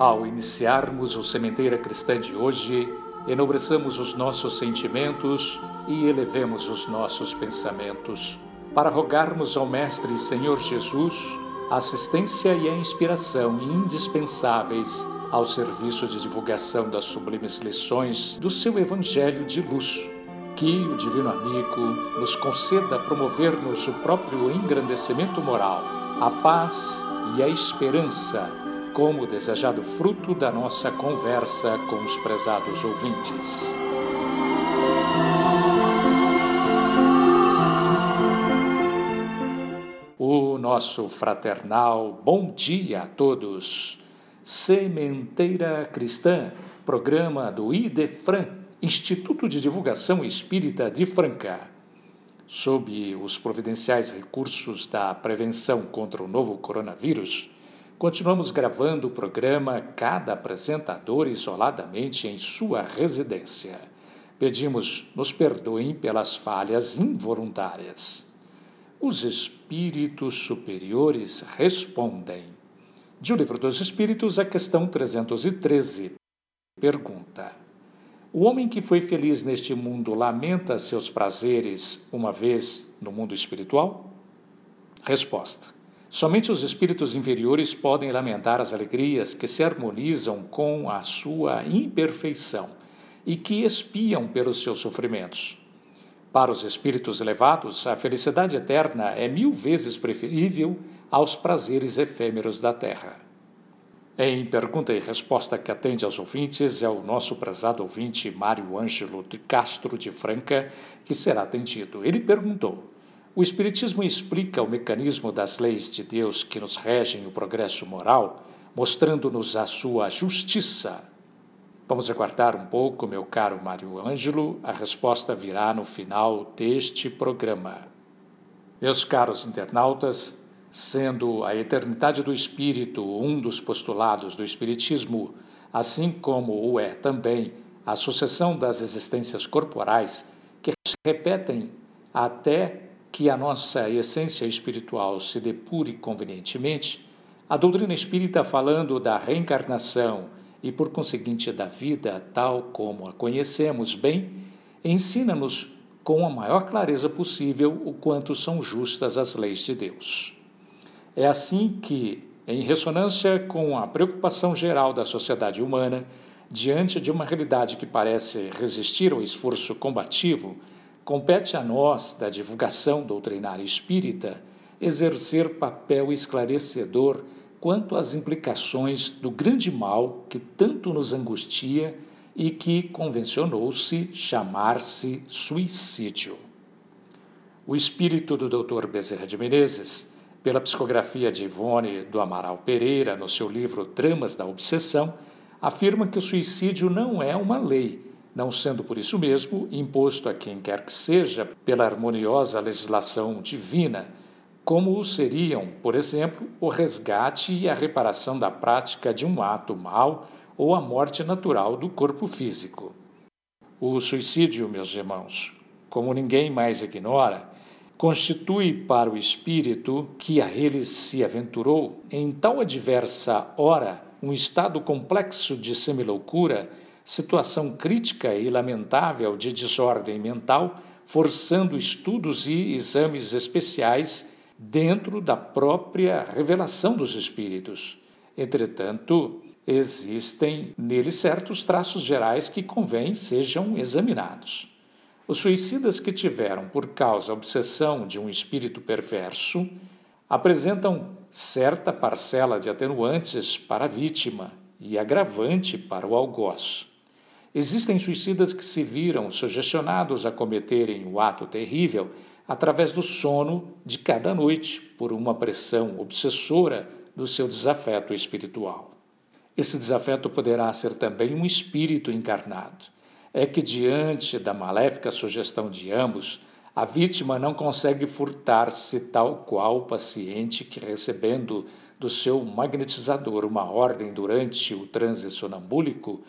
Ao iniciarmos o Sementeira Cristã de hoje, enobreçamos os nossos sentimentos e elevemos os nossos pensamentos, para rogarmos ao Mestre Senhor Jesus a assistência e a inspiração indispensáveis ao serviço de divulgação das sublimes lições do seu Evangelho de luz. Que o Divino Amigo nos conceda promover-nos o próprio engrandecimento moral, a paz e a esperança como desejado fruto da nossa conversa com os prezados ouvintes. O nosso fraternal bom dia a todos. Sementeira Cristã, programa do IDEFRAN, Instituto de Divulgação Espírita de Franca. Sob os providenciais recursos da prevenção contra o novo coronavírus, Continuamos gravando o programa, cada apresentador isoladamente em sua residência. Pedimos nos perdoem pelas falhas involuntárias. Os espíritos superiores respondem. De O Livro dos Espíritos, a questão 313. Pergunta: O homem que foi feliz neste mundo lamenta seus prazeres uma vez no mundo espiritual? Resposta: Somente os espíritos inferiores podem lamentar as alegrias que se harmonizam com a sua imperfeição e que espiam pelos seus sofrimentos. Para os espíritos elevados, a felicidade eterna é mil vezes preferível aos prazeres efêmeros da terra. Em pergunta e resposta que atende aos ouvintes, é o nosso prezado ouvinte Mário Ângelo de Castro de Franca que será atendido. Ele perguntou. O Espiritismo explica o mecanismo das leis de Deus que nos regem o progresso moral, mostrando-nos a sua justiça. Vamos aguardar um pouco, meu caro Mário Ângelo, a resposta virá no final deste programa. Meus caros internautas, sendo a eternidade do espírito um dos postulados do Espiritismo, assim como o é também a sucessão das existências corporais, que se repetem até que a nossa essência espiritual se depure convenientemente, a doutrina espírita, falando da reencarnação e, por conseguinte, da vida tal como a conhecemos bem, ensina-nos com a maior clareza possível o quanto são justas as leis de Deus. É assim que, em ressonância com a preocupação geral da sociedade humana, diante de uma realidade que parece resistir ao esforço combativo, Compete a nós, da divulgação doutrinária espírita, exercer papel esclarecedor quanto às implicações do grande mal que tanto nos angustia e que convencionou-se chamar-se suicídio. O espírito do Dr. Bezerra de Menezes, pela psicografia de Ivone do Amaral Pereira no seu livro Tramas da Obsessão, afirma que o suicídio não é uma lei, não sendo por isso mesmo imposto a quem quer que seja pela harmoniosa legislação divina, como seriam, por exemplo, o resgate e a reparação da prática de um ato mau ou a morte natural do corpo físico. O suicídio, meus irmãos, como ninguém mais ignora, constitui para o espírito que a ele se aventurou em tal adversa hora um estado complexo de semiloucura situação crítica e lamentável de desordem mental, forçando estudos e exames especiais dentro da própria revelação dos espíritos. Entretanto, existem nele certos traços gerais que convém sejam examinados. Os suicidas que tiveram por causa a obsessão de um espírito perverso apresentam certa parcela de atenuantes para a vítima, e agravante para o algoz. Existem suicidas que se viram sugestionados a cometerem o ato terrível através do sono de cada noite por uma pressão obsessora do seu desafeto espiritual. Esse desafeto poderá ser também um espírito encarnado. É que, diante da maléfica sugestão de ambos, a vítima não consegue furtar-se tal qual o paciente que, recebendo do seu magnetizador uma ordem durante o transe sonambúlico,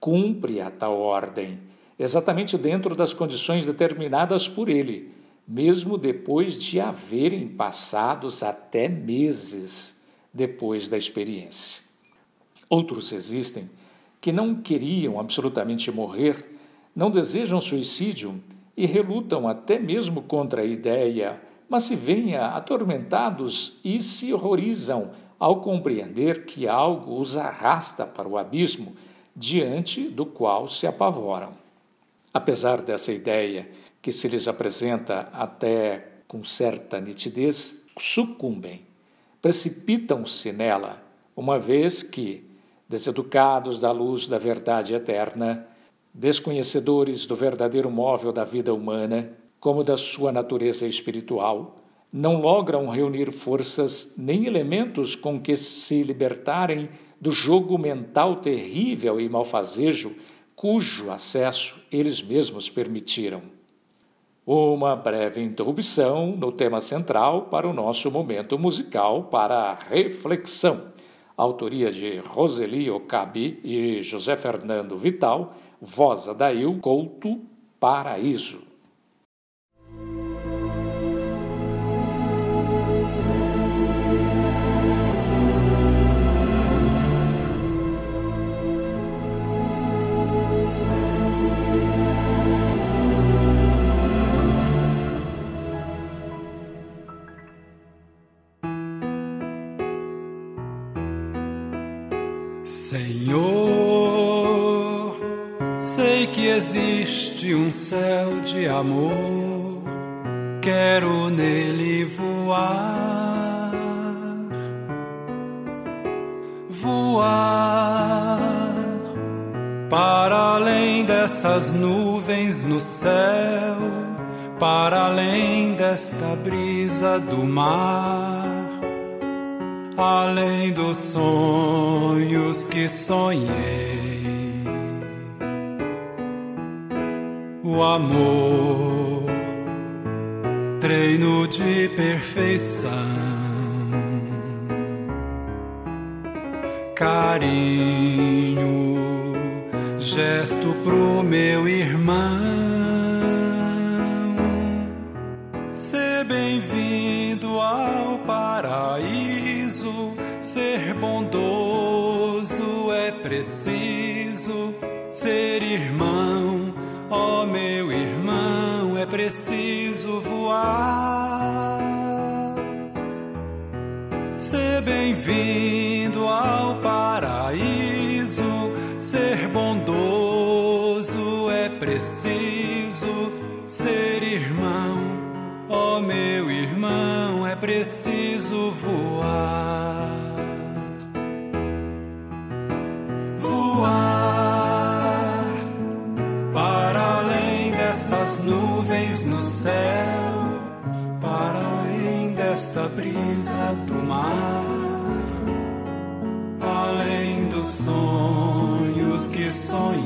cumpre a tal ordem, exatamente dentro das condições determinadas por ele, mesmo depois de haverem passados até meses depois da experiência. Outros existem que não queriam absolutamente morrer, não desejam suicídio e relutam até mesmo contra a ideia mas se veem atormentados e se horrorizam ao compreender que algo os arrasta para o abismo diante do qual se apavoram. Apesar dessa ideia que se lhes apresenta até com certa nitidez, sucumbem, precipitam-se nela, uma vez que, deseducados da luz da verdade eterna, desconhecedores do verdadeiro móvel da vida humana, como da sua natureza espiritual, não logram reunir forças nem elementos com que se libertarem do jogo mental terrível e malfazejo cujo acesso eles mesmos permitiram. Uma breve interrupção no tema central para o nosso momento musical para a reflexão. Autoria de Roseli Ocabi e José Fernando Vital, voz Adail Couto, Paraíso. Existe um céu de amor, quero nele voar, voar para além dessas nuvens no céu, para além desta brisa do mar além dos sonhos que sonhei. O amor, treino de perfeição, carinho, gesto pro meu irmão. Ser bem-vindo ao paraíso ser bondoso é preciso ser irmão, preciso voar. Ser bem-vindo ao paraíso, ser bondoso é preciso ser irmão, ó oh, meu irmão, é preciso voar. Sonhos que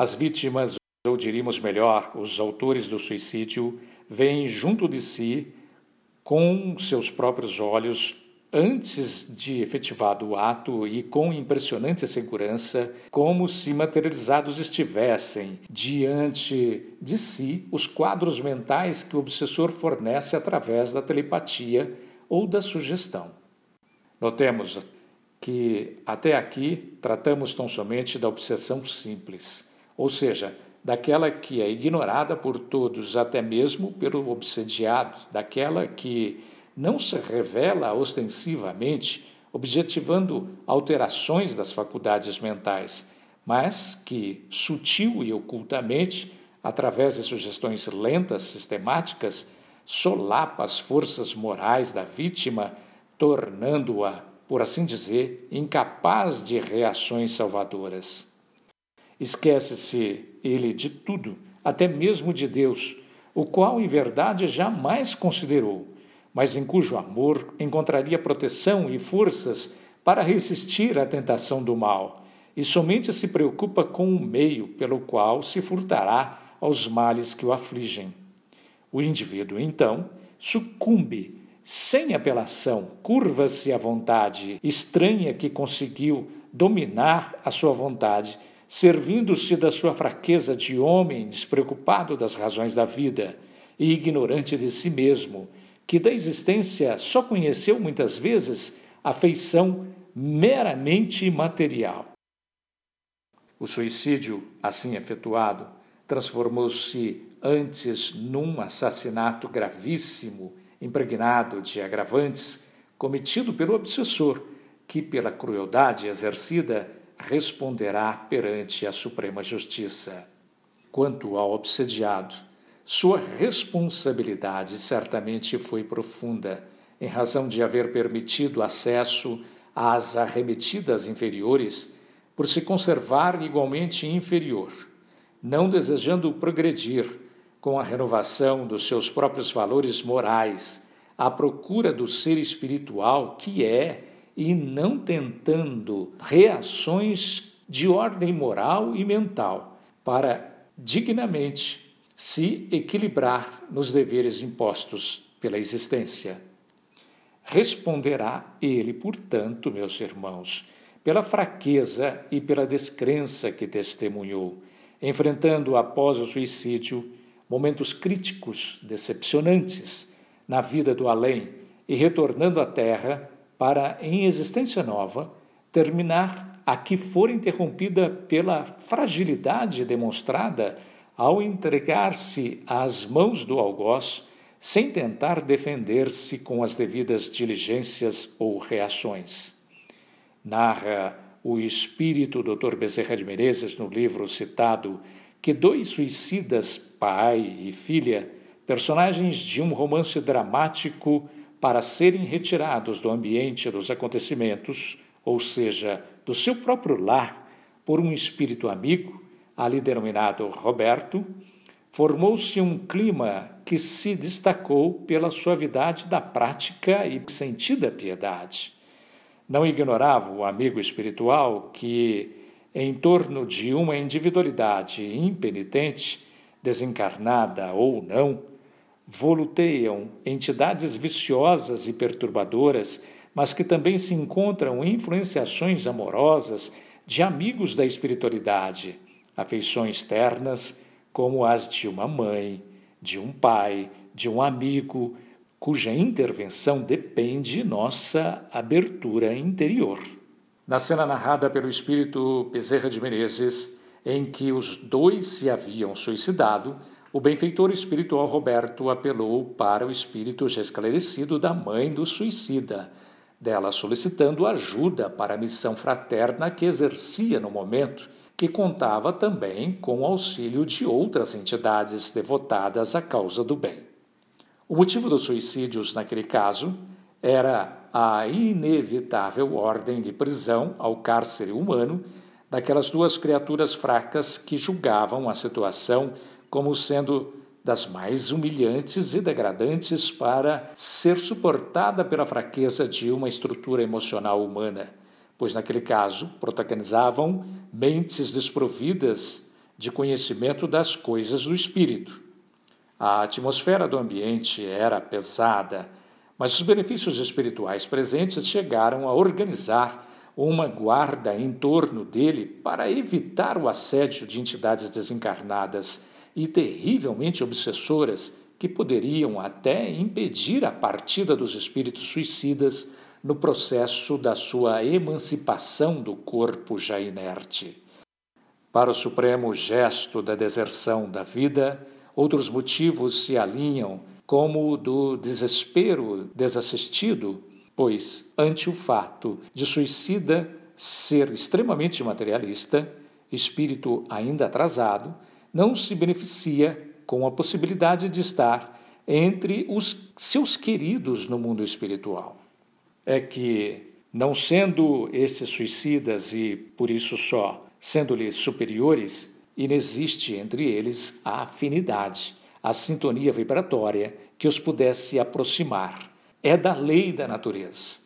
As vítimas, ou diríamos melhor, os autores do suicídio, veem junto de si, com seus próprios olhos, antes de efetivado o ato e com impressionante segurança, como se materializados estivessem diante de si os quadros mentais que o obsessor fornece através da telepatia ou da sugestão. Notemos que até aqui tratamos tão somente da obsessão simples, ou seja, daquela que é ignorada por todos, até mesmo pelo obsediado, daquela que não se revela ostensivamente, objetivando alterações das faculdades mentais, mas que, sutil e ocultamente, através de sugestões lentas, sistemáticas, solapa as forças morais da vítima, tornando-a, por assim dizer, incapaz de reações salvadoras. Esquece-se ele de tudo, até mesmo de Deus, o qual em verdade jamais considerou mas em cujo amor encontraria proteção e forças para resistir à tentação do mal, e somente se preocupa com o meio pelo qual se furtará aos males que o afligem. O indivíduo, então, sucumbe sem apelação, curva-se à vontade estranha que conseguiu dominar a sua vontade, servindo-se da sua fraqueza de homem despreocupado das razões da vida e ignorante de si mesmo que da existência só conheceu muitas vezes a feição meramente material. O suicídio, assim efetuado, transformou-se antes num assassinato gravíssimo, impregnado de agravantes, cometido pelo obsessor, que, pela crueldade exercida, responderá perante a Suprema Justiça. Quanto ao obsediado, sua responsabilidade certamente foi profunda, em razão de haver permitido acesso às arremetidas inferiores, por se conservar igualmente inferior, não desejando progredir com a renovação dos seus próprios valores morais, à procura do ser espiritual que é e não tentando reações de ordem moral e mental para dignamente se equilibrar nos deveres impostos pela existência. Responderá ele, portanto, meus irmãos, pela fraqueza e pela descrença que testemunhou, enfrentando após o suicídio momentos críticos, decepcionantes na vida do além e retornando à Terra para, em existência nova, terminar a que for interrompida pela fragilidade demonstrada ao entregar-se às mãos do algoz, sem tentar defender-se com as devidas diligências ou reações. Narra o espírito Dr. Bezerra de Menezes no livro citado que dois suicidas, pai e filha, personagens de um romance dramático para serem retirados do ambiente dos acontecimentos, ou seja, do seu próprio lar, por um espírito amigo, ali denominado Roberto, formou-se um clima que se destacou pela suavidade da prática e sentida piedade. Não ignorava o amigo espiritual que, em torno de uma individualidade impenitente, desencarnada ou não, voluteiam entidades viciosas e perturbadoras, mas que também se encontram influenciações amorosas de amigos da espiritualidade afeições ternas, como as de uma mãe, de um pai, de um amigo, cuja intervenção depende nossa abertura interior. Na cena narrada pelo espírito Bezerra de Menezes, em que os dois se haviam suicidado, o benfeitor espiritual Roberto apelou para o espírito esclarecido da mãe do suicida, dela solicitando ajuda para a missão fraterna que exercia no momento que contava também com o auxílio de outras entidades devotadas à causa do bem. O motivo dos suicídios naquele caso era a inevitável ordem de prisão ao cárcere humano daquelas duas criaturas fracas que julgavam a situação como sendo das mais humilhantes e degradantes para ser suportada pela fraqueza de uma estrutura emocional humana pois naquele caso protagonizavam mentes desprovidas de conhecimento das coisas do espírito. A atmosfera do ambiente era pesada, mas os benefícios espirituais presentes chegaram a organizar uma guarda em torno dele para evitar o assédio de entidades desencarnadas e terrivelmente obsessoras que poderiam até impedir a partida dos espíritos suicidas no processo da sua emancipação do corpo já inerte. Para o supremo gesto da deserção da vida, outros motivos se alinham, como o do desespero desassistido, pois, ante o fato de suicida ser extremamente materialista, espírito ainda atrasado, não se beneficia com a possibilidade de estar entre os seus queridos no mundo espiritual. É que, não sendo esses suicidas e por isso só Sendo-lhes superiores, inexiste entre eles a afinidade, a sintonia vibratória que os pudesse aproximar. É da lei da natureza.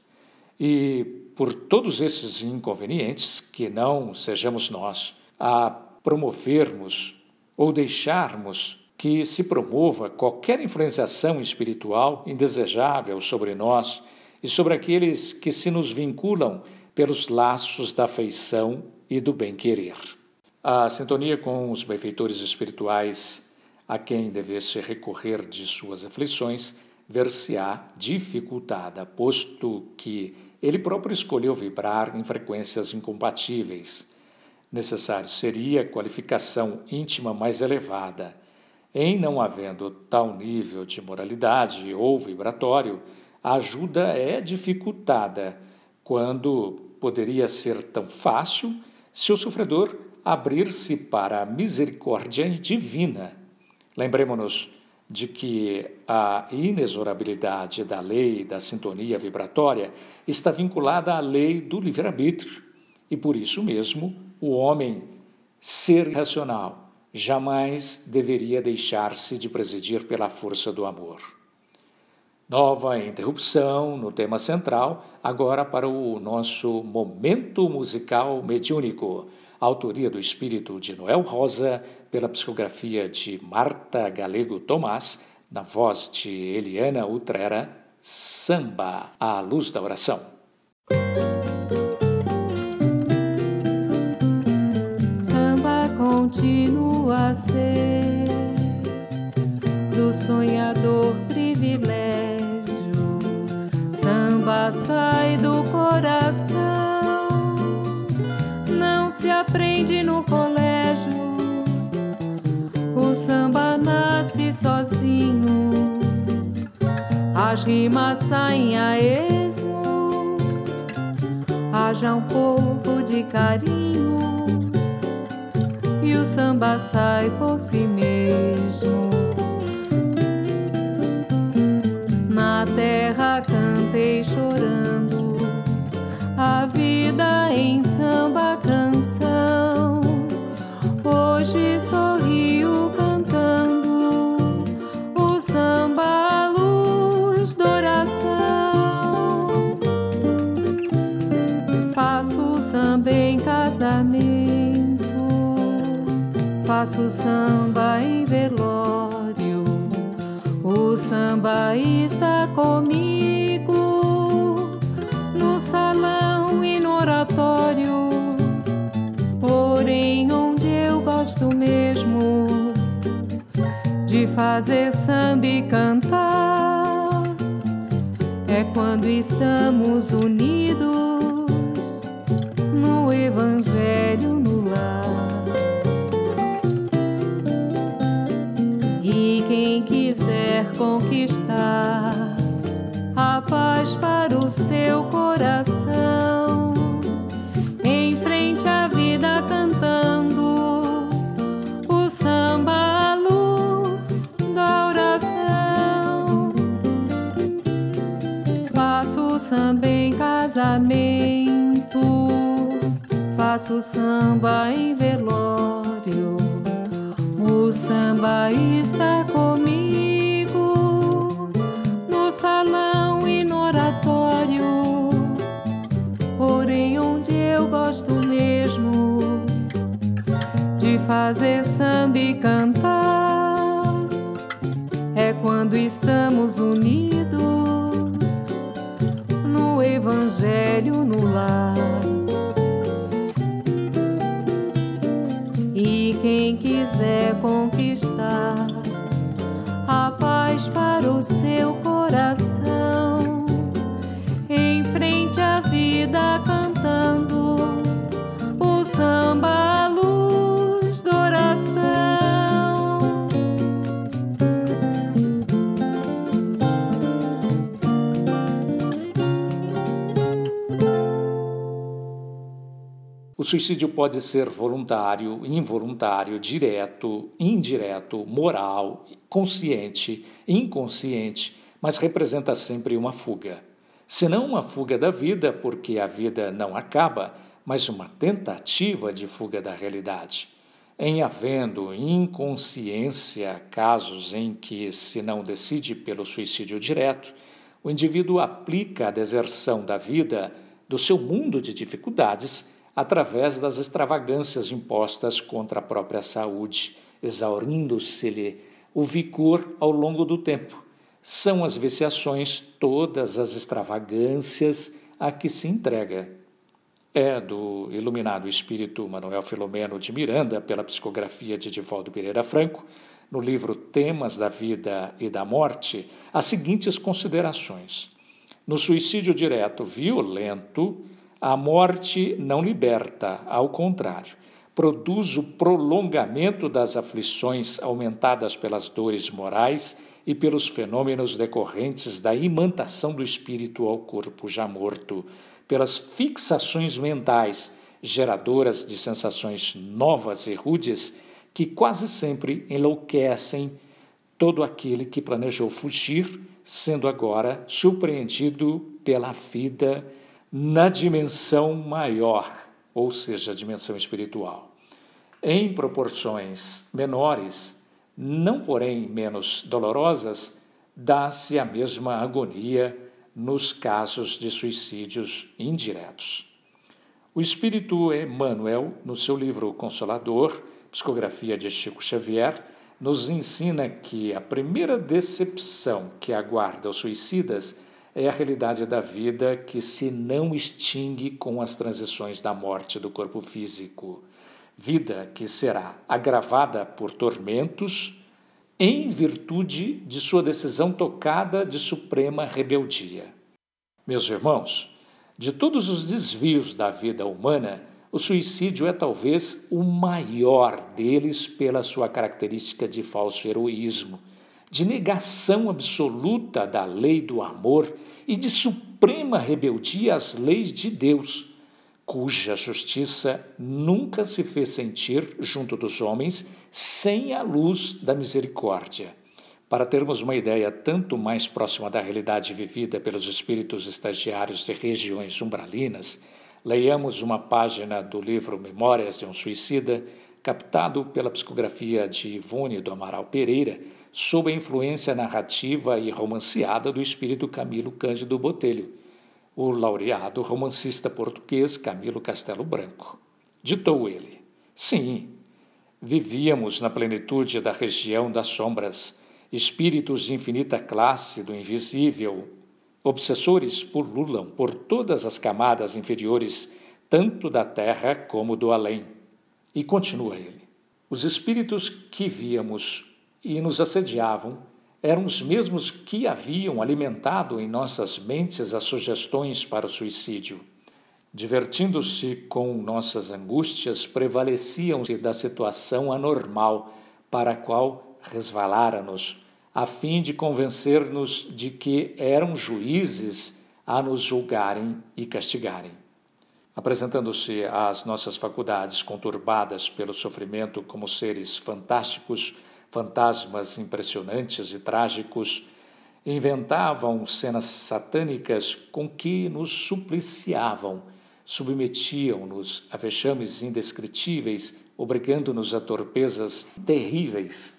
E por todos esses inconvenientes, que não sejamos nós a promovermos ou deixarmos que se promova qualquer influenciação espiritual indesejável sobre nós e sobre aqueles que se nos vinculam pelos laços da afeição e do bem-querer. A sintonia com os benfeitores espirituais a quem devesse recorrer de suas aflições ver-se-á dificultada, posto que ele próprio escolheu vibrar em frequências incompatíveis. Necessário seria qualificação íntima mais elevada. Em não havendo tal nível de moralidade ou vibratório, a ajuda é dificultada, quando poderia ser tão fácil se o sofredor abrir-se para a misericórdia divina. Lembremos-nos de que a inexorabilidade da lei da sintonia vibratória está vinculada à lei do livre-arbítrio e por isso mesmo o homem, ser racional, jamais deveria deixar-se de presidir pela força do amor. Nova interrupção no tema central, agora para o nosso momento musical mediúnico. Autoria do espírito de Noel Rosa, pela psicografia de Marta Galego Tomás, na voz de Eliana Utrera, Samba à Luz da Oração. Continua a ser do sonhador privilégio samba sai do coração. Não se aprende no colégio. O samba nasce sozinho. As rimas saem a esmo. Haja um pouco de carinho. E o samba sai por si mesmo. Na terra cantei chorando a vida em samba canção. Hoje sorrio faço samba em velório. O samba está comigo no salão e no oratório. Porém, onde eu gosto mesmo de fazer samba e cantar é quando estamos unidos casamento, faço samba em velório. O samba está comigo no salão e no oratório. Porém, onde eu gosto mesmo de fazer samba e cantar é quando estamos unidos No lar. E quem quiser conquistar a paz para o seu coração, O suicídio pode ser voluntário, involuntário, direto, indireto, moral, consciente, inconsciente, mas representa sempre uma fuga. Se não uma fuga da vida, porque a vida não acaba, mas uma tentativa de fuga da realidade. Em havendo inconsciência, casos em que se não decide pelo suicídio direto, o indivíduo aplica a deserção da vida, do seu mundo de dificuldades, através das extravagâncias impostas contra a própria saúde, exaurindo-se-lhe o vigor ao longo do tempo. São as viciações, todas as extravagâncias a que se entrega. É do iluminado espírito Manuel Filomeno de Miranda, pela psicografia de Divaldo Pereira Franco, no livro Temas da Vida e da Morte, as seguintes considerações. No suicídio direto violento, a morte não liberta, ao contrário, produz o prolongamento das aflições aumentadas pelas dores morais e pelos fenômenos decorrentes da imantação do espírito ao corpo já morto, pelas fixações mentais geradoras de sensações novas e rudes que quase sempre enlouquecem todo aquele que planejou fugir, sendo agora surpreendido pela vida na dimensão maior, ou seja, a dimensão espiritual. Em proporções menores, não porém menos dolorosas, dá-se a mesma agonia nos casos de suicídios indiretos. O espírito Emmanuel, no seu livro Consolador, Psicografia de Chico Xavier, nos ensina que a primeira decepção que aguarda os suicidas é a realidade da vida que se não extingue com as transições da morte do corpo físico. Vida que será agravada por tormentos em virtude de sua decisão tocada de suprema rebeldia. Meus irmãos, de todos os desvios da vida humana, o suicídio é talvez o maior deles pela sua característica de falso heroísmo de negação absoluta da lei do amor e de suprema rebeldia às leis de Deus, cuja justiça nunca se fez sentir junto dos homens sem a luz da misericórdia. Para termos uma ideia tanto mais próxima da realidade vivida pelos espíritos estagiários de regiões umbralinas, leiamos uma página do livro Memórias de um Suicida, captado pela psicografia de Ivone do Amaral Pereira, sob a influência narrativa e romanceada do espírito Camilo Cândido Botelho, o laureado romancista português Camilo Castelo Branco. Ditou ele: Sim, vivíamos na plenitude da região das sombras, espíritos de infinita classe do invisível, obsessores pululam por todas as camadas inferiores, tanto da terra como do além. E continua ele: Os espíritos que víamos e nos assediavam eram os mesmos que haviam alimentado em nossas mentes as sugestões para o suicídio. Divertindo-se com nossas angústias, prevaleciam-se da situação anormal para a qual resvalara-nos, a fim de convencer-nos de que eram juízes a nos julgarem e castigarem. Apresentando-se às nossas faculdades conturbadas pelo sofrimento como seres fantásticos, fantasmas impressionantes e trágicos, inventavam cenas satânicas com que nos supliciavam, submetiam-nos a vexames indescritíveis, obrigando-nos a torpezas terríveis.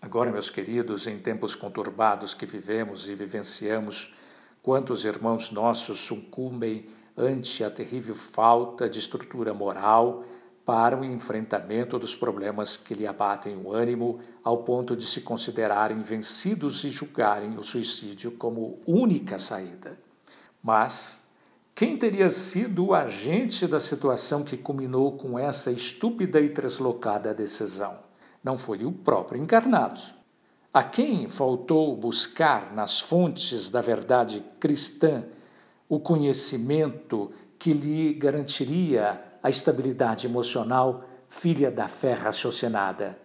Agora, meus queridos, em tempos conturbados que vivemos e vivenciamos, quantos irmãos nossos sucumbem ante a terrível falta de estrutura moral para o enfrentamento dos problemas que lhe abatem o ânimo, ao ponto de se considerarem vencidos e julgarem o suicídio como única saída. Mas quem teria sido o agente da situação que culminou com essa estúpida e deslocada decisão? Não foi o próprio encarnado. A quem faltou buscar nas fontes da verdade cristã o conhecimento que lhe garantiria a estabilidade emocional filha da fé raciocinada?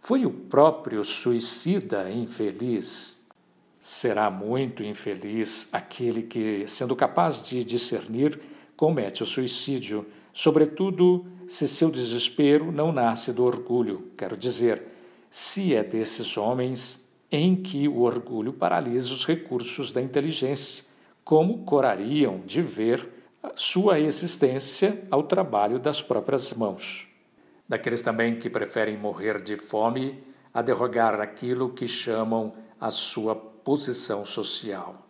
Foi o próprio suicida infeliz. Será muito infeliz aquele que, sendo capaz de discernir, comete o suicídio, sobretudo se seu desespero não nasce do orgulho, quero dizer, se é desses homens em que o orgulho paralisa os recursos da inteligência, como corariam de ver sua existência ao trabalho das próprias mãos. Daqueles também que preferem morrer de fome a derrogar aquilo que chamam a sua posição social.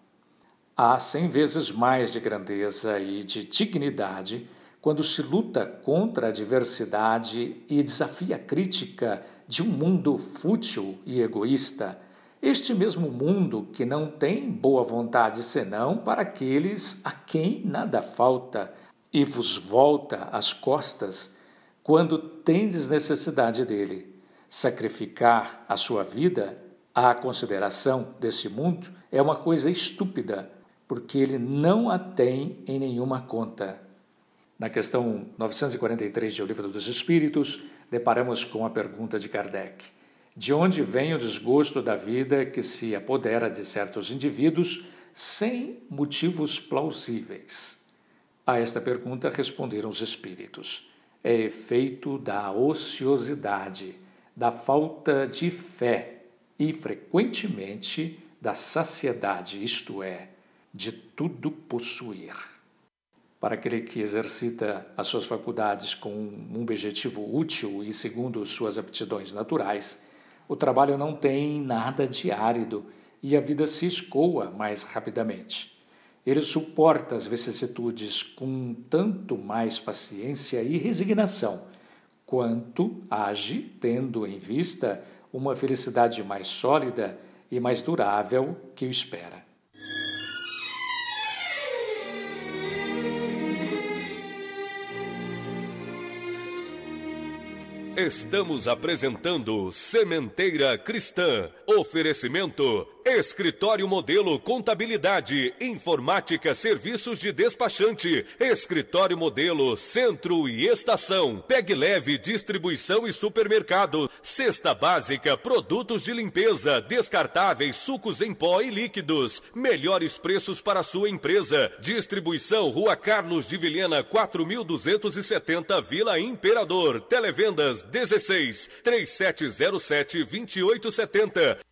Há cem vezes mais de grandeza e de dignidade quando se luta contra a diversidade e desafia a crítica de um mundo fútil e egoísta, este mesmo mundo que não tem boa vontade senão para aqueles a quem nada falta e vos volta as costas quando tendes necessidade dele. Sacrificar a sua vida a consideração desse mundo é uma coisa estúpida, porque ele não a tem em nenhuma conta. Na questão 943 de O Livro dos Espíritos, deparamos com a pergunta de Kardec: De onde vem o desgosto da vida que se apodera de certos indivíduos sem motivos plausíveis? A esta pergunta responderam os espíritos: É efeito da ociosidade, da falta de fé e frequentemente da saciedade, isto é, de tudo possuir. Para aquele que exercita as suas faculdades com um objetivo útil e segundo suas aptidões naturais, o trabalho não tem nada de árido e a vida se escoa mais rapidamente. Ele suporta as vicissitudes com tanto mais paciência e resignação, quanto age tendo em vista uma felicidade mais sólida e mais durável que o espera. Estamos apresentando Sementeira Cristã. Oferecimento Escritório Modelo Contabilidade, Informática, Serviços de Despachante, Escritório Modelo Centro e Estação, Peg Leve Distribuição e Supermercado, Cesta Básica, Produtos de Limpeza, Descartáveis, Sucos em Pó e Líquidos, melhores preços para sua empresa, Distribuição Rua Carlos de Vilhena 4270 Vila Imperador, Televendas 16 3707 2870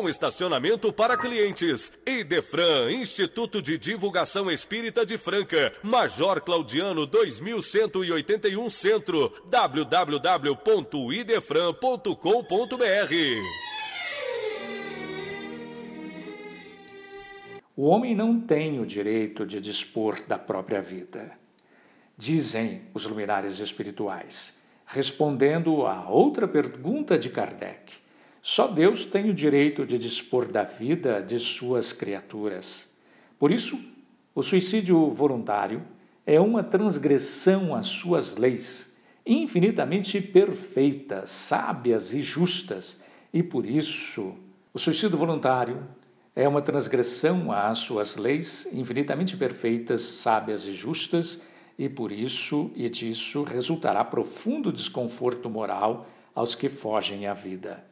com estacionamento para clientes. Idefran, Instituto de Divulgação Espírita de Franca, Major Claudiano 2181 Centro, www.idefran.com.br. O homem não tem o direito de dispor da própria vida. Dizem os luminares espirituais, respondendo a outra pergunta de Kardec. Só Deus tem o direito de dispor da vida de suas criaturas. Por isso, o suicídio voluntário é uma transgressão às suas leis, infinitamente perfeitas, sábias e justas, e por isso o suicídio voluntário é uma transgressão às suas leis infinitamente perfeitas, sábias e justas, e por isso e disso resultará profundo desconforto moral aos que fogem à vida.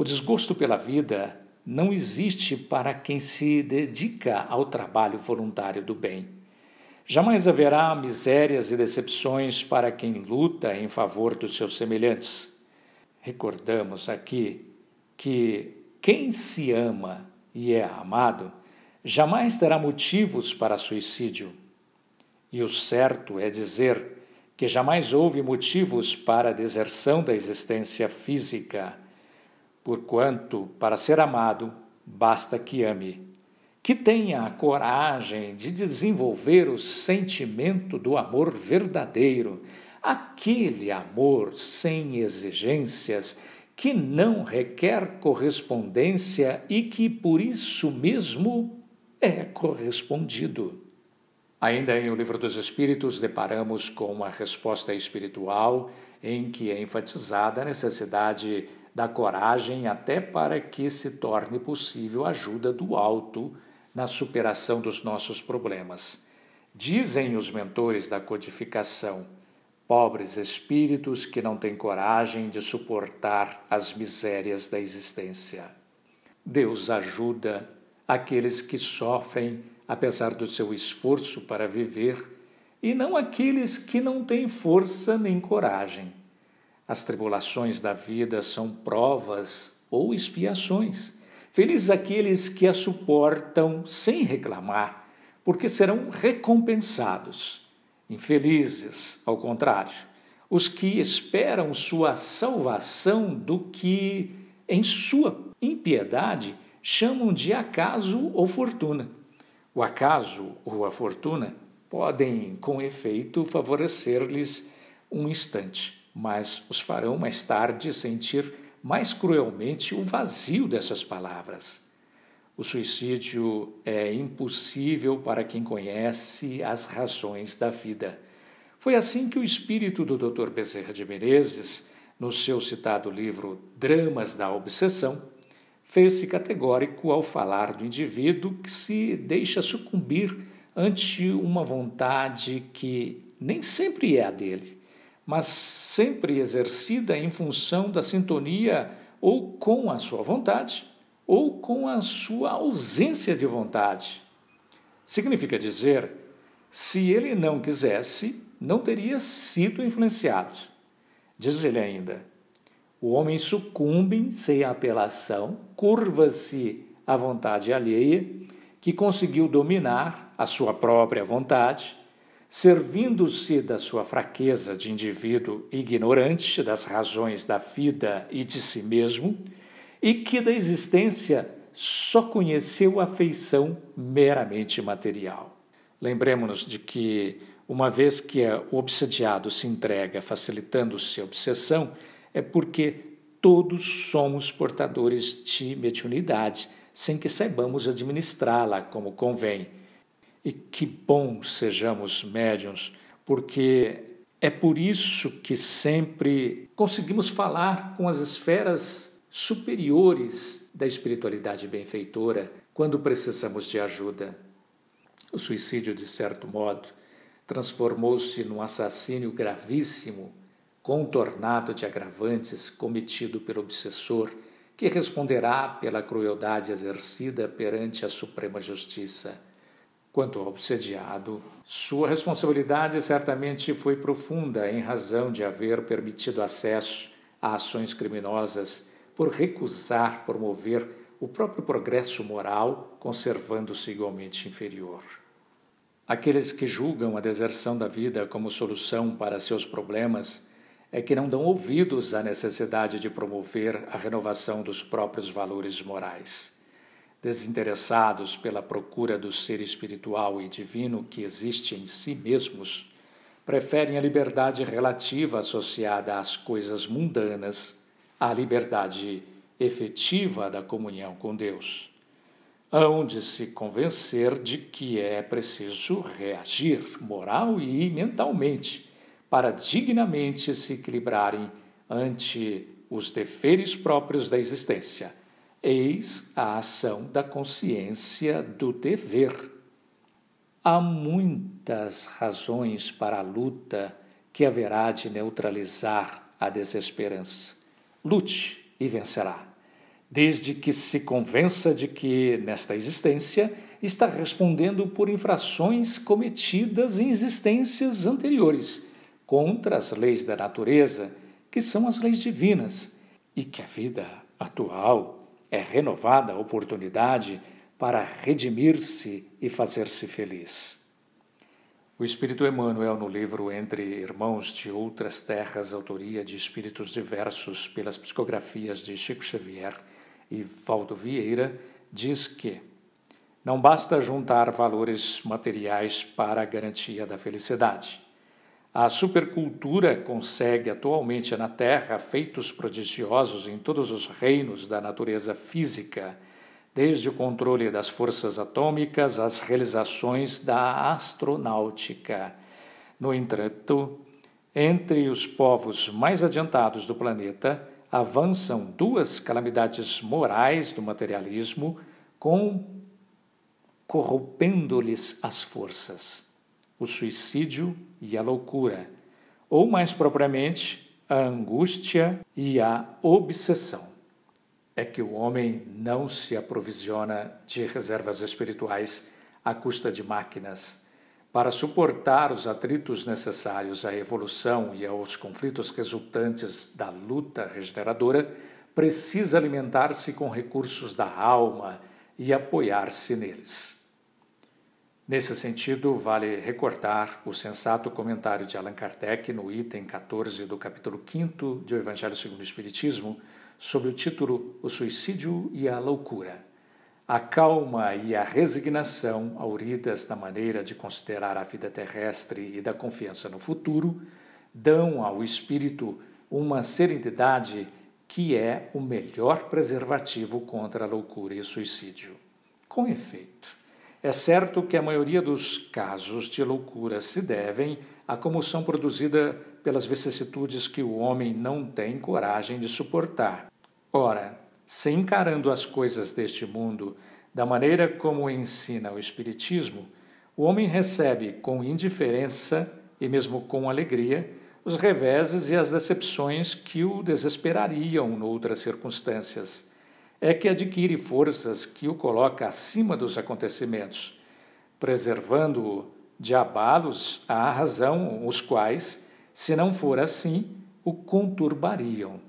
O desgosto pela vida não existe para quem se dedica ao trabalho voluntário do bem. Jamais haverá misérias e decepções para quem luta em favor dos seus semelhantes. Recordamos aqui que quem se ama e é amado jamais terá motivos para suicídio. E o certo é dizer que jamais houve motivos para deserção da existência física, porquanto, para ser amado, basta que ame, que tenha a coragem de desenvolver o sentimento do amor verdadeiro, aquele amor sem exigências que não requer correspondência e que por isso mesmo é correspondido. Ainda em O Livro dos Espíritos, deparamos com uma resposta espiritual em que é enfatizada a necessidade da coragem até para que se torne possível a ajuda do alto na superação dos nossos problemas. Dizem os mentores da codificação pobres espíritos que não têm coragem de suportar as misérias da existência. Deus ajuda aqueles que sofrem apesar do seu esforço para viver e não aqueles que não têm força nem coragem. As tribulações da vida são provas ou expiações. Felizes aqueles que a suportam sem reclamar, porque serão recompensados. Infelizes, ao contrário, os que esperam sua salvação do que, em sua impiedade, chamam de acaso ou fortuna. O acaso ou a fortuna podem, com efeito, favorecer-lhes um instante, mas os farão mais tarde sentir mais cruelmente o vazio dessas palavras. O suicídio é impossível para quem conhece as razões da vida. Foi assim que o espírito do Dr. Bezerra de Menezes, no seu citado livro Dramas da Obsessão, fez-se categórico ao falar do indivíduo que se deixa sucumbir ante uma vontade que nem sempre é a dele, mas sempre exercida em função da sintonia ou com a sua vontade ou com a sua ausência de vontade. Significa dizer, se ele não quisesse, não teria sido influenciado. Diz ele ainda: o homem sucumbe sem apelação, curva-se à vontade alheia, que conseguiu dominar a sua própria vontade, servindo-se da sua fraqueza de indivíduo ignorante das razões da vida e de si mesmo e que da existência só conheceu a afeição meramente material. Lembremos-nos de que, uma vez que o obsediado se entrega facilitando-se a obsessão, é porque todos somos portadores de mediunidade, sem que saibamos administrá-la como convém. E que bom sejamos médiuns, porque é por isso que sempre conseguimos falar com as esferas superiores da espiritualidade benfeitora quando precisamos de ajuda. O suicídio, de certo modo, transformou-se num assassínio gravíssimo, contornado de agravantes cometido pelo obsessor, que responderá pela crueldade exercida perante a Suprema Justiça. Quanto ao obsediado, sua responsabilidade certamente foi profunda em razão de haver permitido acesso a ações criminosas por recusar promover o próprio progresso moral, conservando-se igualmente inferior. Aqueles que julgam a deserção da vida como solução para seus problemas é que não dão ouvidos à necessidade de promover a renovação dos próprios valores morais. Desinteressados pela procura do ser espiritual e divino que existe em si mesmos, preferem a liberdade relativa associada às coisas mundanas a liberdade efetiva da comunhão com Deus. Hão de se convencer de que é preciso reagir moral e mentalmente para dignamente se equilibrarem ante os deveres próprios da existência. Eis a ação da consciência do dever. há muitas razões para a luta que haverá de neutralizar a desesperança. Lute e vencerá, desde que se convença de que, nesta existência, está respondendo por infrações cometidas em existências anteriores contra as leis da natureza, que são as leis divinas, e que a vida atual é renovada oportunidade para redimir-se e fazer-se feliz. O Espírito Emmanuel, no livro Entre Irmãos de Outras Terras, autoria de espíritos diversos pelas psicografias de Chico Xavier e Valdo Vieira, diz que não basta juntar valores materiais para a garantia da felicidade. A supercultura consegue atualmente na Terra feitos prodigiosos em todos os reinos da natureza física desde o controle das forças atômicas às realizações da astronáutica. No entanto, entre os povos mais adiantados do planeta avançam duas calamidades morais do materialismo, corrompendo-lhes as forças: o suicídio e a loucura, ou mais propriamente, a angústia e a obsessão é que o homem não se aprovisiona de reservas espirituais à custa de máquinas. Para suportar os atritos necessários à evolução e aos conflitos resultantes da luta regeneradora, precisa alimentar-se com recursos da alma e apoiar-se neles. Nesse sentido, vale recordar o sensato comentário de Allan Kardec no item 14 do capítulo 5 do Evangelho segundo o Espiritismo, sob o título O Suicídio e a Loucura. A calma e a resignação, auridas da maneira de considerar a vida terrestre e da confiança no futuro, dão ao espírito uma serenidade que é o melhor preservativo contra a loucura e o suicídio. Com efeito, é certo que a maioria dos casos de loucura se devem à comoção produzida pelas vicissitudes que o homem não tem coragem de suportar. Ora, se encarando as coisas deste mundo da maneira como ensina o Espiritismo, o homem recebe com indiferença e mesmo com alegria os reveses e as decepções que o desesperariam noutras circunstâncias. É que adquire forças que o coloca acima dos acontecimentos, preservando-o de abalos à razão, os quais, se não for assim, o conturbariam.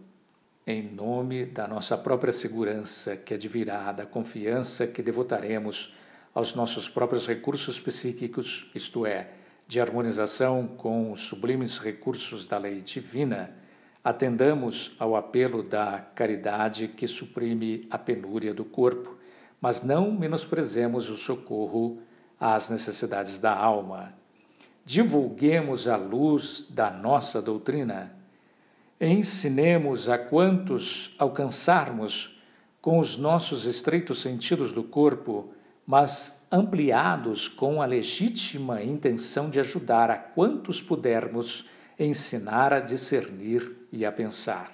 Em nome da nossa própria segurança, que advirá da confiança que devotaremos aos nossos próprios recursos psíquicos, isto é, de harmonização com os sublimes recursos da lei divina, atendamos ao apelo da caridade que suprime a penúria do corpo, mas não menosprezemos o socorro às necessidades da alma. Divulguemos a luz da nossa doutrina ensinemos a quantos alcançarmos com os nossos estreitos sentidos do corpo, mas ampliados com a legítima intenção de ajudar a quantos pudermos ensinar a discernir e a pensar.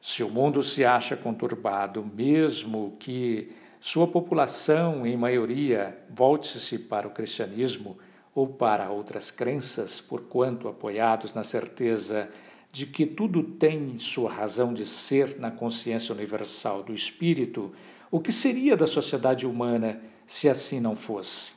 Se o mundo se acha conturbado, mesmo que sua população, em maioria, volte-se para o cristianismo ou para outras crenças, porquanto apoiados na certeza de que tudo tem sua razão de ser na consciência universal do espírito, o que seria da sociedade humana se assim não fosse?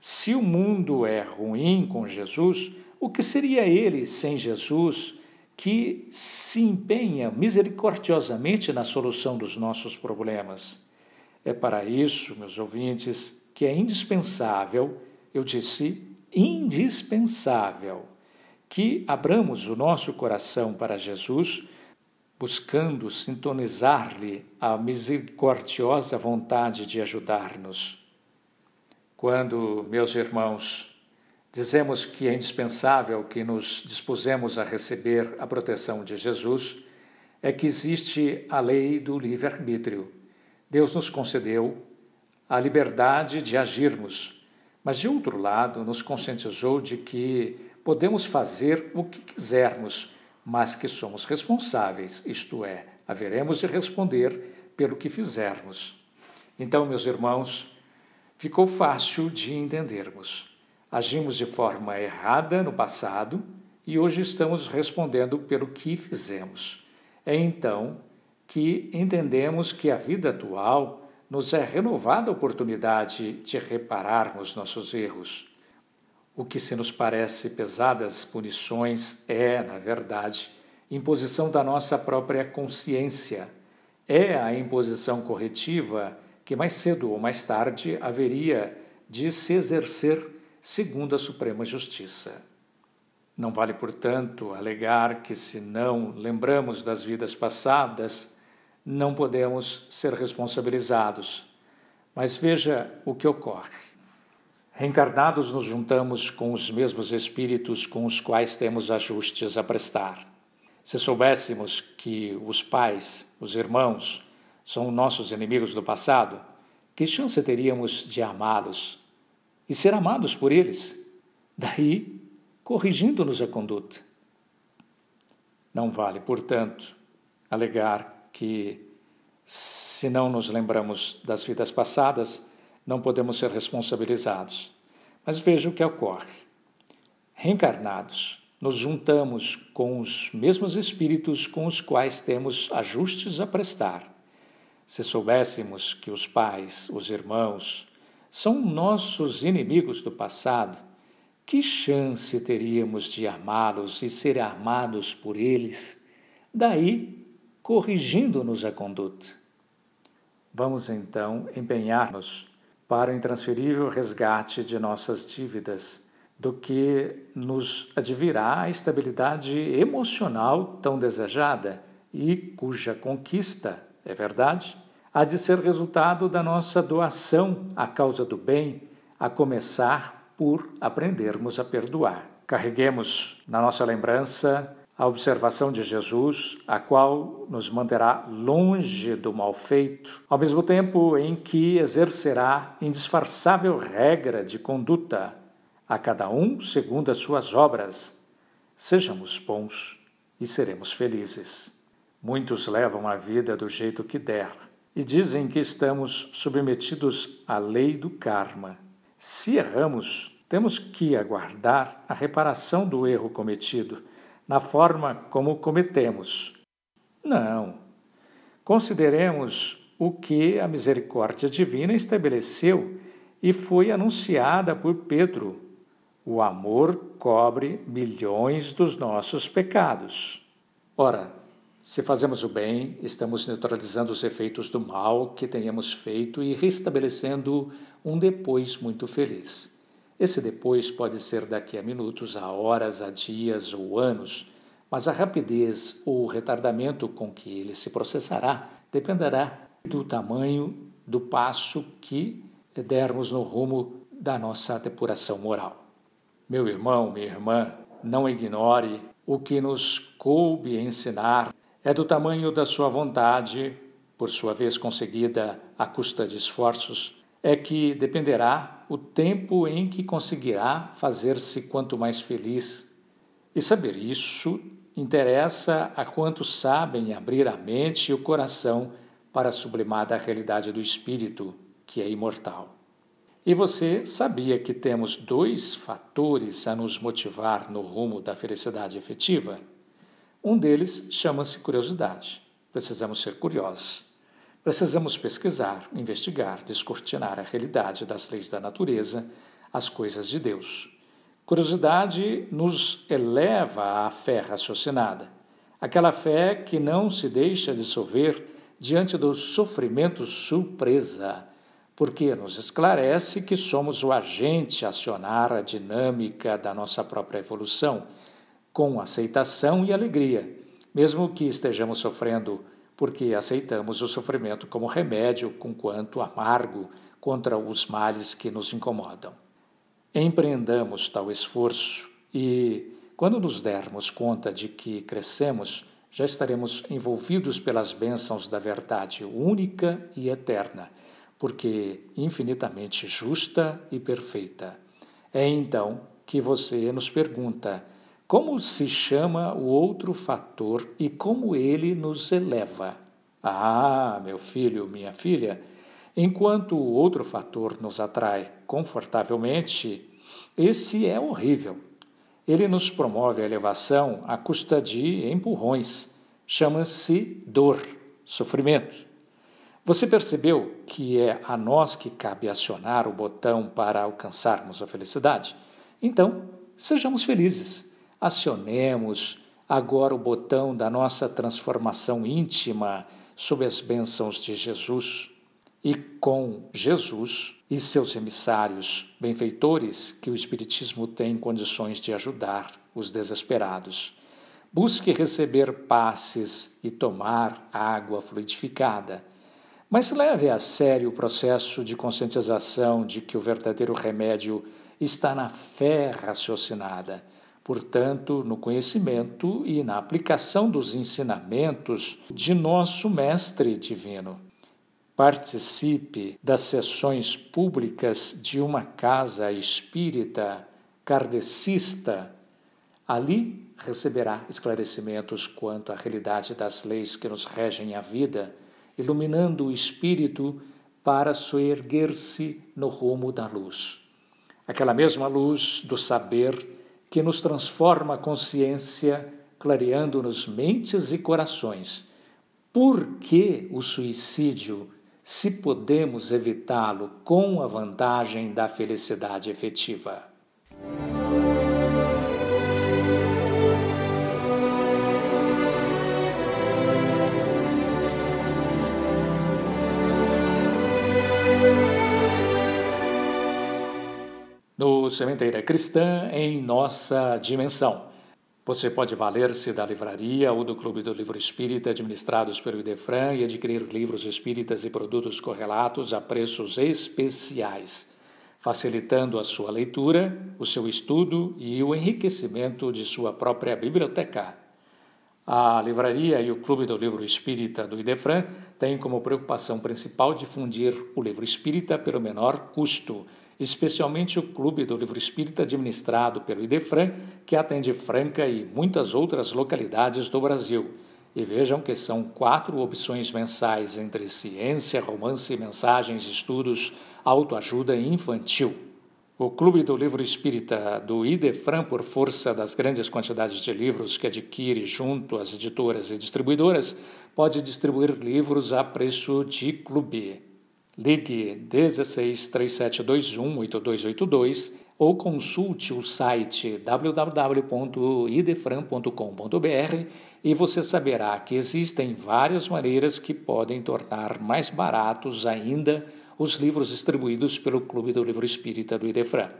Se o mundo é ruim com Jesus, o que seria ele sem Jesus, que se empenha misericordiosamente na solução dos nossos problemas? É para isso, meus ouvintes, que é indispensável, eu disse indispensável, que abramos o nosso coração para Jesus, buscando sintonizar-lhe a misericordiosa vontade de ajudar-nos. Quando, meus irmãos, dizemos que é indispensável que nos dispusemos a receber a proteção de Jesus, é que existe a lei do livre-arbítrio. Deus nos concedeu a liberdade de agirmos, mas de outro lado, nos conscientizou de que podemos fazer o que quisermos, mas que somos responsáveis, isto é, haveremos de responder pelo que fizermos. Então, meus irmãos, ficou fácil de entendermos. Agimos de forma errada no passado e hoje estamos respondendo pelo que fizemos. É então que entendemos que a vida atual nos é renovada a oportunidade de repararmos nossos erros. O que se nos parece pesadas punições é, na verdade, imposição da nossa própria consciência. É a imposição corretiva que mais cedo ou mais tarde haveria de se exercer segundo a Suprema Justiça. Não vale, portanto, alegar que, se não lembramos das vidas passadas, não podemos ser responsabilizados. Mas veja o que ocorre. Reencarnados, nos juntamos com os mesmos espíritos com os quais temos ajustes a prestar. Se soubéssemos que os pais, os irmãos, são nossos inimigos do passado, que chance teríamos de amá-los e ser amados por eles? Daí, corrigindo-nos a conduta. Não vale, portanto, alegar que, se não nos lembramos das vidas passadas, não podemos ser responsabilizados. Mas veja o que ocorre. Reencarnados, nos juntamos com os mesmos espíritos com os quais temos ajustes a prestar se soubéssemos que os pais, os irmãos, são nossos inimigos do passado, que chance teríamos de amá-los e ser amados por eles? Daí, corrigindo-nos a conduta. Vamos então empenhar-nos para o intransferível resgate de nossas dívidas, do que nos advirá a estabilidade emocional tão desejada e cuja conquista é verdade? Há de ser resultado da nossa doação à causa do bem, a começar por aprendermos a perdoar. Carreguemos na nossa lembrança a observação de Jesus, a qual nos manterá longe do mal feito, ao mesmo tempo em que exercerá indisfarçável regra de conduta, a cada um segundo as suas obras. Sejamos bons e seremos felizes. Muitos levam a vida do jeito que der e dizem que estamos submetidos à lei do karma. Se erramos, temos que aguardar a reparação do erro cometido, na forma como cometemos. Não. Consideremos o que a misericórdia divina estabeleceu e foi anunciada por Pedro. O amor cobre milhões dos nossos pecados. Ora, se fazemos o bem, estamos neutralizando os efeitos do mal que tenhamos feito e restabelecendo um depois muito feliz. Esse depois pode ser daqui a minutos, a horas, a dias ou anos, mas a rapidez ou retardamento com que ele se processará dependerá do tamanho do passo que dermos no rumo da nossa depuração moral. Meu irmão, minha irmã, não ignore o que nos coube ensinar é do tamanho da sua vontade, por sua vez conseguida à custa de esforços, é que dependerá o tempo em que conseguirá fazer-se quanto mais feliz. E saber isso interessa a quantos sabem abrir a mente e o coração para a sublimada realidade do espírito, que é imortal. E você sabia que temos dois fatores a nos motivar no rumo da felicidade efetiva? Um deles chama-se curiosidade. Precisamos ser curiosos. Precisamos pesquisar, investigar, descortinar a realidade das leis da natureza, as coisas de Deus. Curiosidade nos eleva à fé raciocinada, aquela fé que não se deixa dissolver diante do sofrimento surpresa, porque nos esclarece que somos o agente a acionar a dinâmica da nossa própria evolução com aceitação e alegria, mesmo que estejamos sofrendo, porque aceitamos o sofrimento como remédio, com quanto amargo, contra os males que nos incomodam. Empreendamos tal esforço e, quando nos dermos conta de que crescemos, já estaremos envolvidos pelas bênçãos da verdade única e eterna, porque infinitamente justa e perfeita. É então que você nos pergunta como se chama o outro fator e como ele nos eleva? Ah, meu filho, minha filha, Enquanto o outro fator nos atrai confortavelmente, esse é horrível. Ele nos promove a elevação à custa de empurrões. Chama-se dor, sofrimento. Você percebeu que é a nós que cabe acionar o botão para alcançarmos a felicidade? Então, sejamos felizes. Acionemos agora o botão da nossa transformação íntima sob as bênçãos de Jesus e com Jesus e seus emissários, benfeitores que o Espiritismo tem condições de ajudar os desesperados. Busque receber passes e tomar água fluidificada. Mas leve a sério o processo de conscientização de que o verdadeiro remédio está na fé raciocinada, portanto, no conhecimento e na aplicação dos ensinamentos de nosso Mestre Divino. Participe das sessões públicas de uma casa espírita kardecista. Ali receberá esclarecimentos quanto à realidade das leis que nos regem a vida, iluminando o espírito para soerguer-se no rumo da luz. Aquela mesma luz do saber que nos transforma a consciência, clareando-nos mentes e corações. Por que o suicídio? se podemos evitá-lo com a vantagem da felicidade efetiva. No Sementeira Cristã, em nossa dimensão. Você pode valer-se da livraria ou do Clube do Livro Espírita administrados pelo Idefran e adquirir livros espíritas e produtos correlatos a preços especiais, facilitando a sua leitura, o seu estudo e o enriquecimento de sua própria biblioteca. A livraria e o Clube do Livro Espírita do Idefran têm como preocupação principal difundir o livro espírita pelo menor custo especialmente o Clube do Livro Espírita administrado pelo Idefran, que atende Franca e muitas outras localidades do Brasil. E vejam que são quatro opções mensais entre ciência, romance, mensagens, estudos, autoajuda e infantil. O Clube do Livro Espírita do Idefran, por força das grandes quantidades de livros que adquire junto às editoras e distribuidoras, pode distribuir livros a preço de clube. Ligue 16 3721 8282 ou consulte o site www.idefran.com.br e você saberá que existem várias maneiras que podem tornar mais baratos ainda os livros distribuídos pelo Clube do Livro Espírita do Idefran.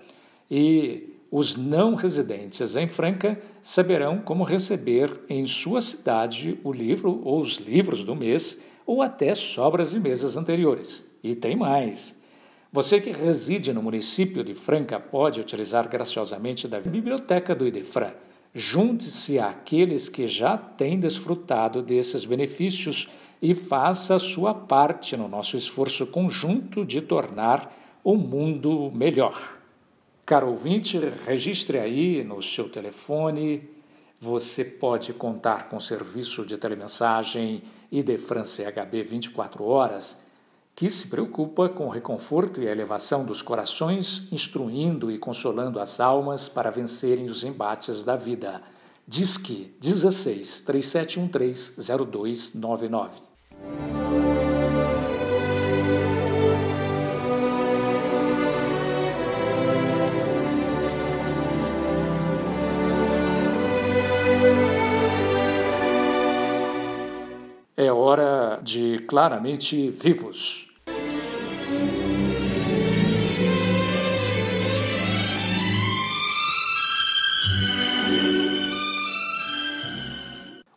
E os não residentes em Franca saberão como receber em sua cidade o livro ou os livros do mês ou até sobras de meses anteriores. E tem mais. Você que reside no município de Franca pode utilizar graciosamente da biblioteca do Idefran. Junte-se àqueles que já têm desfrutado desses benefícios e faça a sua parte no nosso esforço conjunto de tornar o mundo melhor. Caro ouvinte, registre aí no seu telefone. Você pode contar com o serviço de telemensagem Idefran CHB 24 horas que se preocupa com o reconforto e a elevação dos corações, instruindo e consolando as almas para vencerem os embates da vida. Disque 16 3713 0299. É hora de claramente vivos.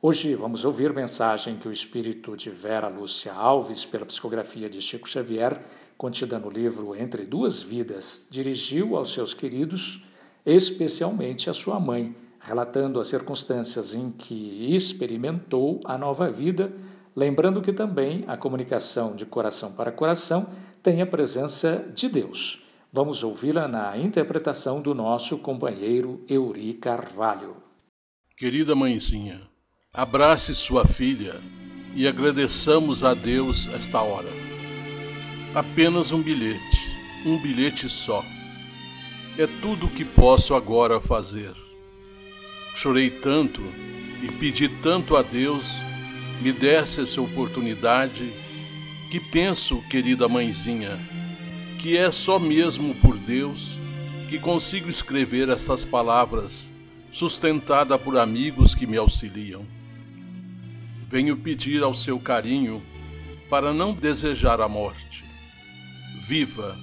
Hoje vamos ouvir mensagem que o espírito de Vera Lúcia Alves, pela psicografia de Chico Xavier, contida no livro Entre Duas Vidas, dirigiu aos seus queridos, especialmente à sua mãe, relatando as circunstâncias em que experimentou a nova vida, lembrando que também a comunicação de coração para coração tem a presença de Deus. Vamos ouvi-la na interpretação do nosso companheiro Euri Carvalho. Querida mãezinha, Abrace sua filha e agradeçamos a Deus esta hora. Apenas um bilhete, um bilhete só. É tudo o que posso agora fazer. Chorei tanto e pedi tanto a Deus me desse essa oportunidade que penso, querida mãezinha, que é só mesmo por Deus que consigo escrever essas palavras, sustentada por amigos que me auxiliam. Venho pedir ao seu carinho para não desejar a morte. Viva,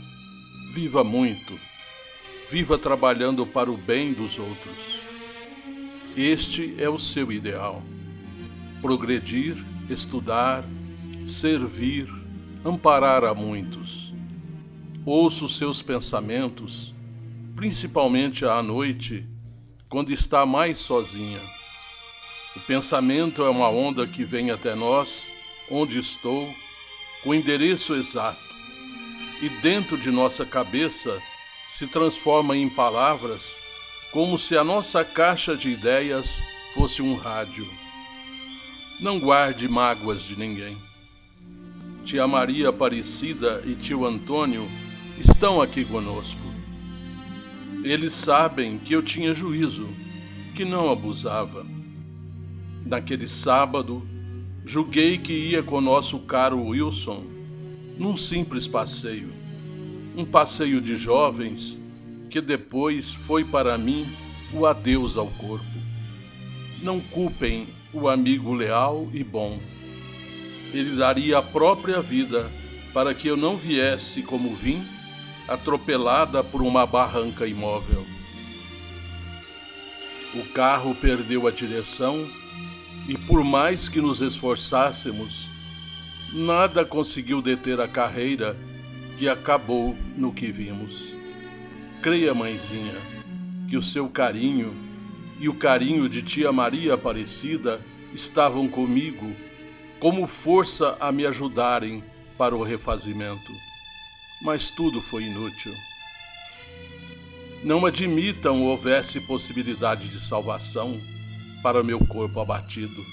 viva muito, viva trabalhando para o bem dos outros. Este é o seu ideal: progredir, estudar, servir, amparar a muitos. Ouço seus pensamentos, principalmente à noite, quando está mais sozinha. O pensamento é uma onda que vem até nós, onde estou, com o endereço exato, e dentro de nossa cabeça se transforma em palavras como se a nossa caixa de ideias fosse um rádio. Não guarde mágoas de ninguém. Tia Maria Aparecida e tio Antônio estão aqui conosco. Eles sabem que eu tinha juízo, que não abusava. Naquele sábado, julguei que ia com nosso caro Wilson num simples passeio, um passeio de jovens que depois foi para mim o adeus ao corpo. Não culpem o amigo leal e bom. Ele daria a própria vida para que eu não viesse como vim, atropelada por uma barranca imóvel. O carro perdeu a direção e, por mais que nos esforçássemos, nada conseguiu deter a carreira que acabou no que vimos. Creia, mãezinha, que o seu carinho e o carinho de tia Maria Aparecida estavam comigo como força a me ajudarem para o refazimento. Mas tudo foi inútil. Não admitam houvesse possibilidade de salvação para meu corpo abatido.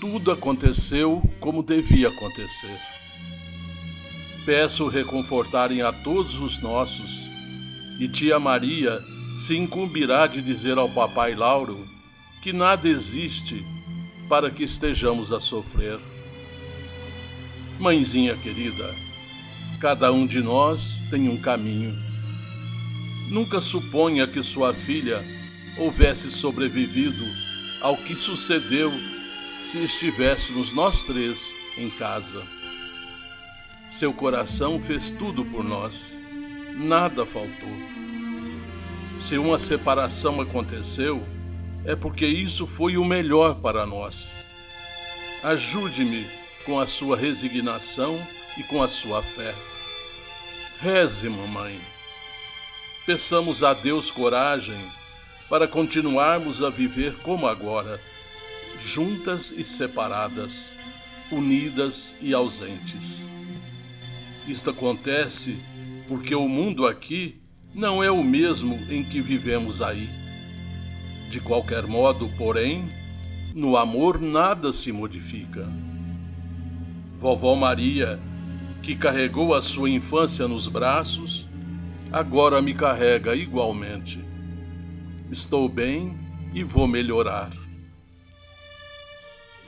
Tudo aconteceu como devia acontecer. Peço reconfortarem a todos os nossos e tia Maria se incumbirá de dizer ao papai Lauro que nada existe para que estejamos a sofrer. Mãezinha querida, cada um de nós tem um caminho. Nunca suponha que sua filha houvesse sobrevivido ao que sucedeu se estivéssemos nós três em casa. Seu coração fez tudo por nós nada faltou. Se uma separação aconteceu, é porque isso foi o melhor para nós. Ajude-me com a sua resignação e com a sua fé. Reze, mamãe. Peçamos a Deus coragem para continuarmos a viver como agora, juntas e separadas, unidas e ausentes. Isto acontece porque o mundo aqui não é o mesmo em que vivemos aí. De qualquer modo, porém, no amor nada se modifica. Vovó Maria, que carregou a sua infância nos braços, agora me carrega igualmente. Estou bem e vou melhorar.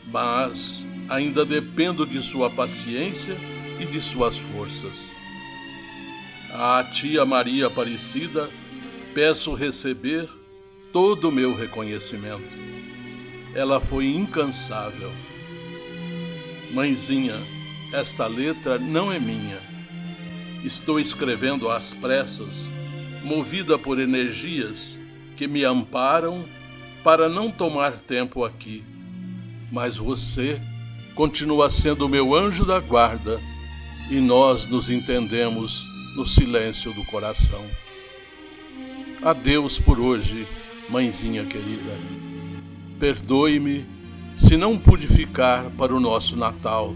Mas ainda dependo de sua paciência e de suas forças. À tia Maria Aparecida, peço receber todo o meu reconhecimento. Ela foi incansável. Mãezinha, esta letra não é minha. Estou escrevendo às pressas, movida por energias que me amparam para não tomar tempo aqui. Mas você continua sendo meu anjo da guarda e nós nos entendemos no silêncio do coração. Adeus por hoje, mãezinha querida. Perdoe-me se não pude ficar para o nosso Natal,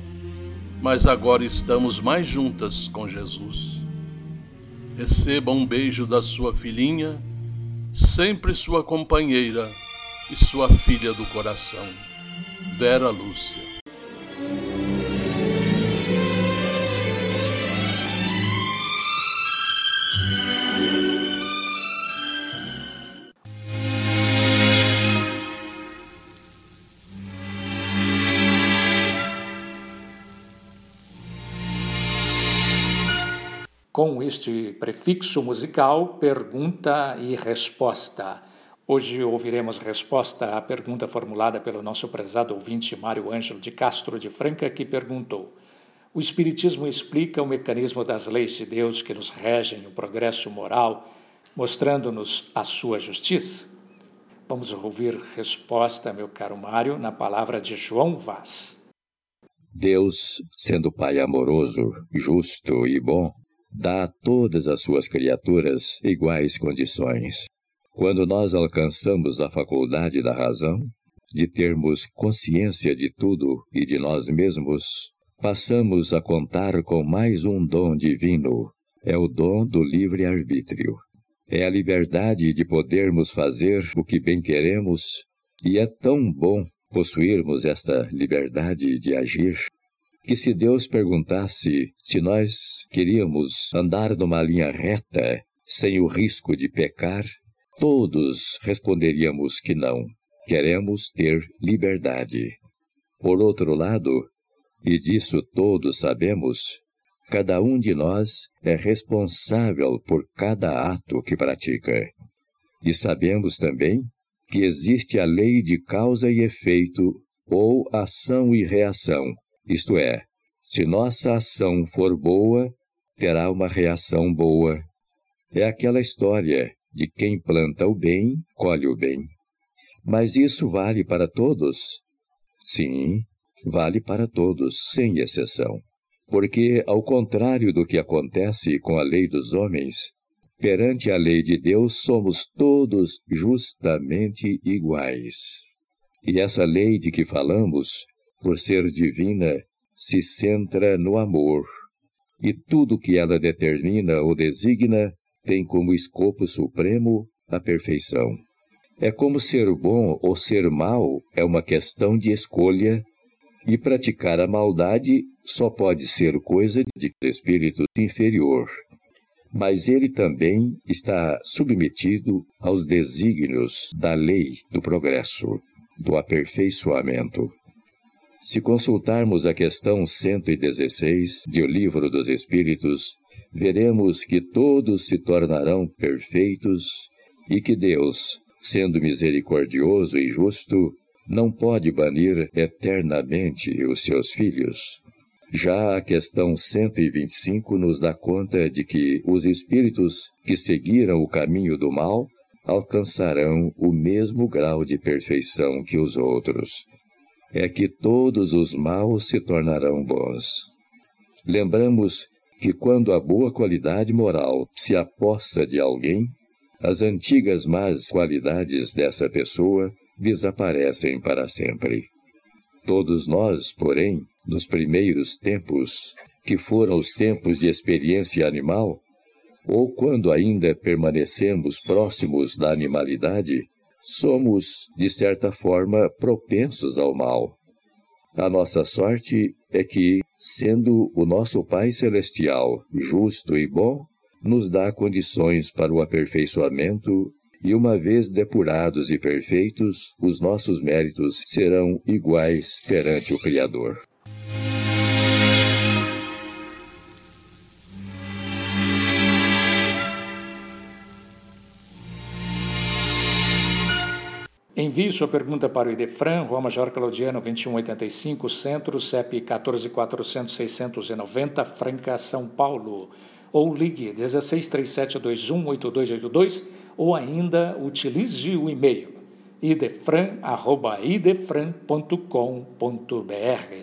mas agora estamos mais juntas com Jesus. Receba um beijo da sua filhinha, sempre sua companheira e sua filha do coração, Vera Lúcia. Com este prefixo musical pergunta e resposta. Hoje ouviremos resposta à pergunta formulada pelo nosso prezado ouvinte Mário Ângelo de Castro de Franca, que perguntou: O Espiritismo explica o mecanismo das leis de Deus que nos regem o progresso moral, mostrando-nos a sua justiça? Vamos ouvir resposta, meu caro Mário, na palavra de João Vaz. Deus, sendo Pai amoroso, justo e bom, dá a todas as suas criaturas iguais condições. Quando nós alcançamos a faculdade da razão, de termos consciência de tudo e de nós mesmos, passamos a contar com mais um dom divino, é o dom do livre-arbítrio. É a liberdade de podermos fazer o que bem queremos, e é tão bom possuirmos esta liberdade de agir, que se Deus perguntasse se nós queríamos andar numa linha reta, sem o risco de pecar, todos responderíamos que não. Queremos ter liberdade. Por outro lado, e disso todos sabemos, cada um de nós é responsável por cada ato que pratica. E sabemos também que existe a lei de causa e efeito, ou ação e reação, isto é, se nossa ação for boa, terá uma reação boa. É aquela história de quem planta o bem, colhe o bem. Mas isso vale para todos? Sim, vale para todos, sem exceção. Porque, ao contrário do que acontece com a lei dos homens, Perante a lei de Deus, somos todos justamente iguais. E essa lei de que falamos, por ser divina, se centra no amor. E tudo que ela determina ou designa tem como escopo supremo a perfeição. É como ser bom ou ser mal é uma questão de escolha, e praticar a maldade só pode ser coisa de espírito inferior mas ele também está submetido aos desígnios da lei do progresso, do aperfeiçoamento. Se consultarmos a questão 116 de O Livro dos Espíritos, veremos que todos se tornarão perfeitos e que Deus, sendo misericordioso e justo, não pode banir eternamente os seus filhos. Já a questão 125 nos dá conta de que os espíritos que seguiram o caminho do mal alcançarão o mesmo grau de perfeição que os outros. É que todos os maus se tornarão bons. Lembramos que quando a boa qualidade moral se apossa de alguém, as antigas más qualidades dessa pessoa desaparecem para sempre. Todos nós, porém, nos primeiros tempos, que foram os tempos de experiência animal, ou quando ainda permanecemos próximos da animalidade, somos, de certa forma, propensos ao mal. A nossa sorte é que, sendo o nosso Pai Celestial justo e bom, nos dá condições para o aperfeiçoamento e uma vez depurados e perfeitos, os nossos méritos serão iguais perante o Criador. Envie sua pergunta para o Idefran, Rua Major Claudiano 2185, Centro, CEP 14400 690, Franca, São Paulo. Ou ligue 1637218282 ou ainda utilize o e-mail idefran@idefran.com.br.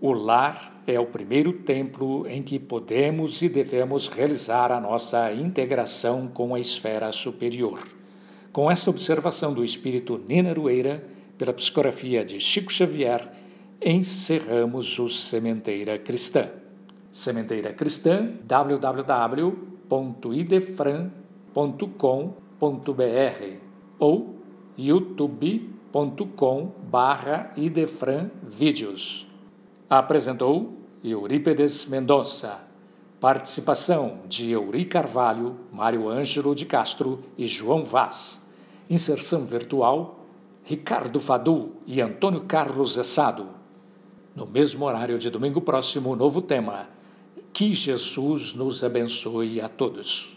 O lar é o primeiro templo em que podemos e devemos realizar a nossa integração com a esfera superior. Com esta observação do espírito Nina Rueira, pela psicografia de Chico Xavier, encerramos o Sementeira Cristã. Sementeira Cristã, www.idefran.com idefran.com.br ou youtube.com barra idefran vídeos. Apresentou Eurípedes Mendonça. Participação de Euri Carvalho, Mário Ângelo de Castro e João Vaz. Inserção virtual Ricardo Fadu e Antônio Carlos Essado. No mesmo horário de domingo próximo, novo tema Que Jesus nos abençoe a todos.